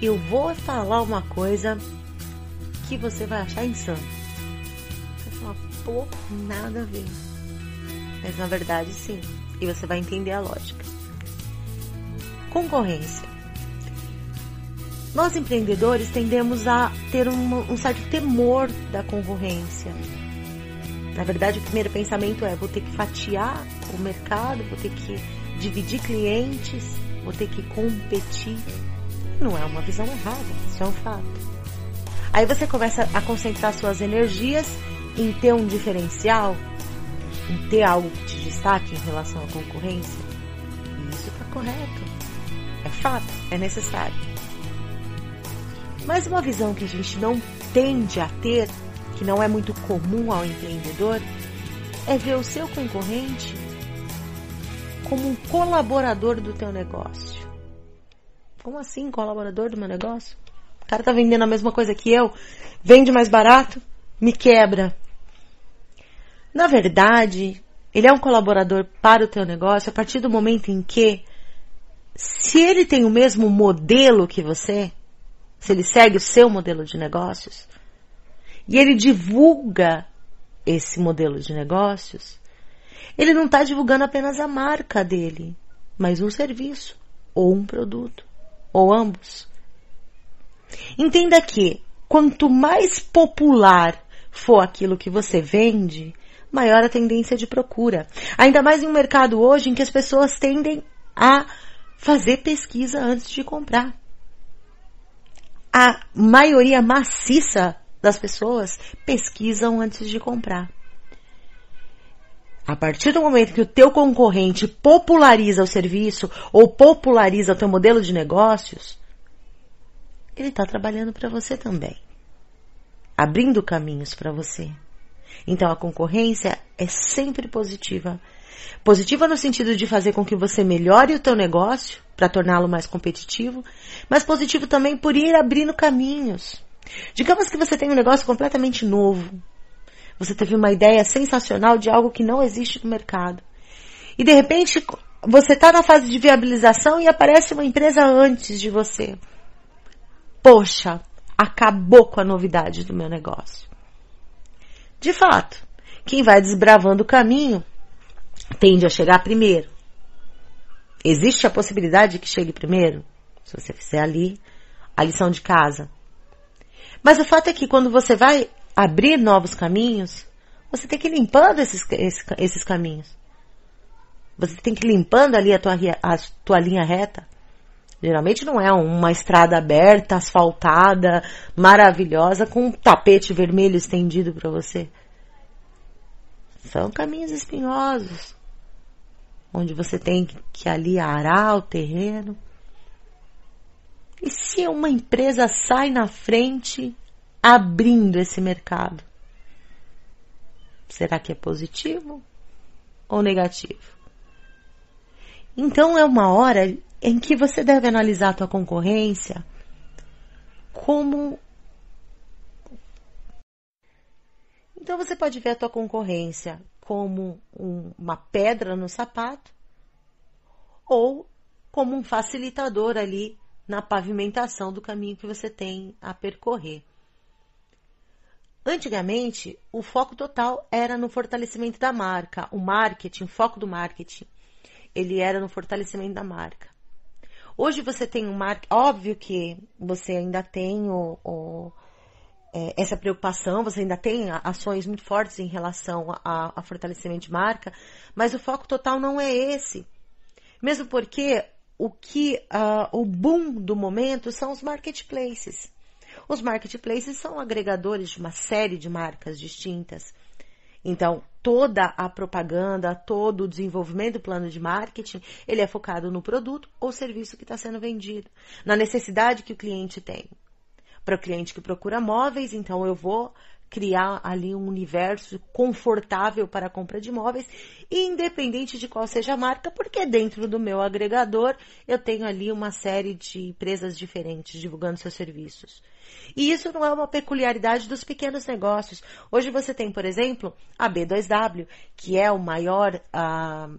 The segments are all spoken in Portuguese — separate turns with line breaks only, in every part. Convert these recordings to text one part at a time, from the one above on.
eu vou falar uma coisa que você vai achar insano. Você vai falar, pô, nada a ver. Mas na verdade sim. E você vai entender a lógica. Concorrência. Nós empreendedores tendemos a ter um, um certo temor da concorrência. Na verdade, o primeiro pensamento é: vou ter que fatiar o mercado, vou ter que dividir clientes, vou ter que competir. Não é uma visão errada, isso é um fato. Aí você começa a concentrar suas energias em ter um diferencial, em ter algo que te destaque em relação à concorrência. E isso está correto. É fato, é necessário. Mas uma visão que a gente não tende a ter, que não é muito comum ao empreendedor, é ver o seu concorrente como um colaborador do teu negócio. Como assim, colaborador do meu negócio? O cara tá vendendo a mesma coisa que eu, vende mais barato, me quebra. Na verdade, ele é um colaborador para o teu negócio a partir do momento em que, se ele tem o mesmo modelo que você, se ele segue o seu modelo de negócios, e ele divulga esse modelo de negócios, ele não está divulgando apenas a marca dele, mas um serviço, ou um produto, ou ambos. Entenda que quanto mais popular for aquilo que você vende, maior a tendência de procura. Ainda mais em um mercado hoje em que as pessoas tendem a fazer pesquisa antes de comprar. A maioria maciça das pessoas pesquisam antes de comprar. A partir do momento que o teu concorrente populariza o serviço ou populariza o teu modelo de negócios, ele está trabalhando para você também, abrindo caminhos para você. Então a concorrência é sempre positiva. Positiva no sentido de fazer com que você melhore o teu negócio para torná-lo mais competitivo, mas positivo também por ir abrindo caminhos. Digamos que você tem um negócio completamente novo. Você teve uma ideia sensacional de algo que não existe no mercado. E de repente você está na fase de viabilização e aparece uma empresa antes de você poxa, acabou com a novidade do meu negócio. De fato, quem vai desbravando o caminho tende a chegar primeiro. Existe a possibilidade de que chegue primeiro? Se você fizer ali a lição de casa. Mas o fato é que quando você vai abrir novos caminhos, você tem que ir limpando esses, esses, esses caminhos. Você tem que ir limpando ali a tua, a tua linha reta. Geralmente não é uma estrada aberta, asfaltada, maravilhosa, com um tapete vermelho estendido para você. São caminhos espinhosos, onde você tem que ali arar o terreno. E se uma empresa sai na frente abrindo esse mercado? Será que é positivo ou negativo? Então é uma hora em que você deve analisar a tua concorrência como Então você pode ver a tua concorrência como um, uma pedra no sapato ou como um facilitador ali na pavimentação do caminho que você tem a percorrer. Antigamente, o foco total era no fortalecimento da marca, o marketing, o foco do marketing, ele era no fortalecimento da marca. Hoje você tem um marketing, óbvio que você ainda tem o, o é, essa preocupação, você ainda tem ações muito fortes em relação a, a fortalecimento de marca, mas o foco total não é esse. Mesmo porque o que uh, o boom do momento são os marketplaces. Os marketplaces são agregadores de uma série de marcas distintas. Então, toda a propaganda, todo o desenvolvimento do plano de marketing, ele é focado no produto ou serviço que está sendo vendido, na necessidade que o cliente tem. Para o cliente que procura móveis, então eu vou criar ali um universo confortável para a compra de imóveis, independente de qual seja a marca, porque dentro do meu agregador eu tenho ali uma série de empresas diferentes divulgando seus serviços. E isso não é uma peculiaridade dos pequenos negócios. Hoje você tem, por exemplo, a B2W, que é o maior uh,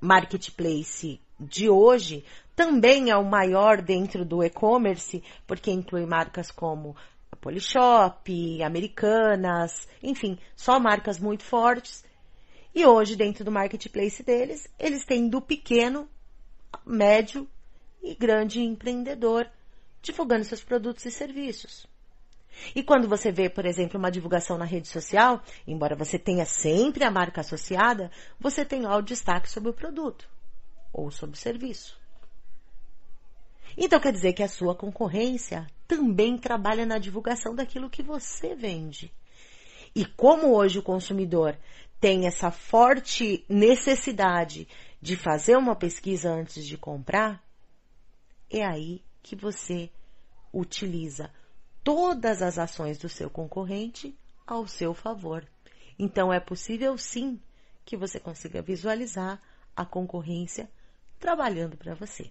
marketplace de hoje também é o maior dentro do e-commerce, porque inclui marcas como a Polishop, Americanas, enfim, só marcas muito fortes. E hoje, dentro do marketplace deles, eles têm do pequeno, médio e grande empreendedor divulgando seus produtos e serviços. E quando você vê, por exemplo, uma divulgação na rede social, embora você tenha sempre a marca associada, você tem lá o destaque sobre o produto ou sobre o serviço. Então quer dizer que a sua concorrência também trabalha na divulgação daquilo que você vende. E como hoje o consumidor tem essa forte necessidade de fazer uma pesquisa antes de comprar, é aí que você utiliza todas as ações do seu concorrente ao seu favor. Então é possível sim que você consiga visualizar a concorrência trabalhando para você.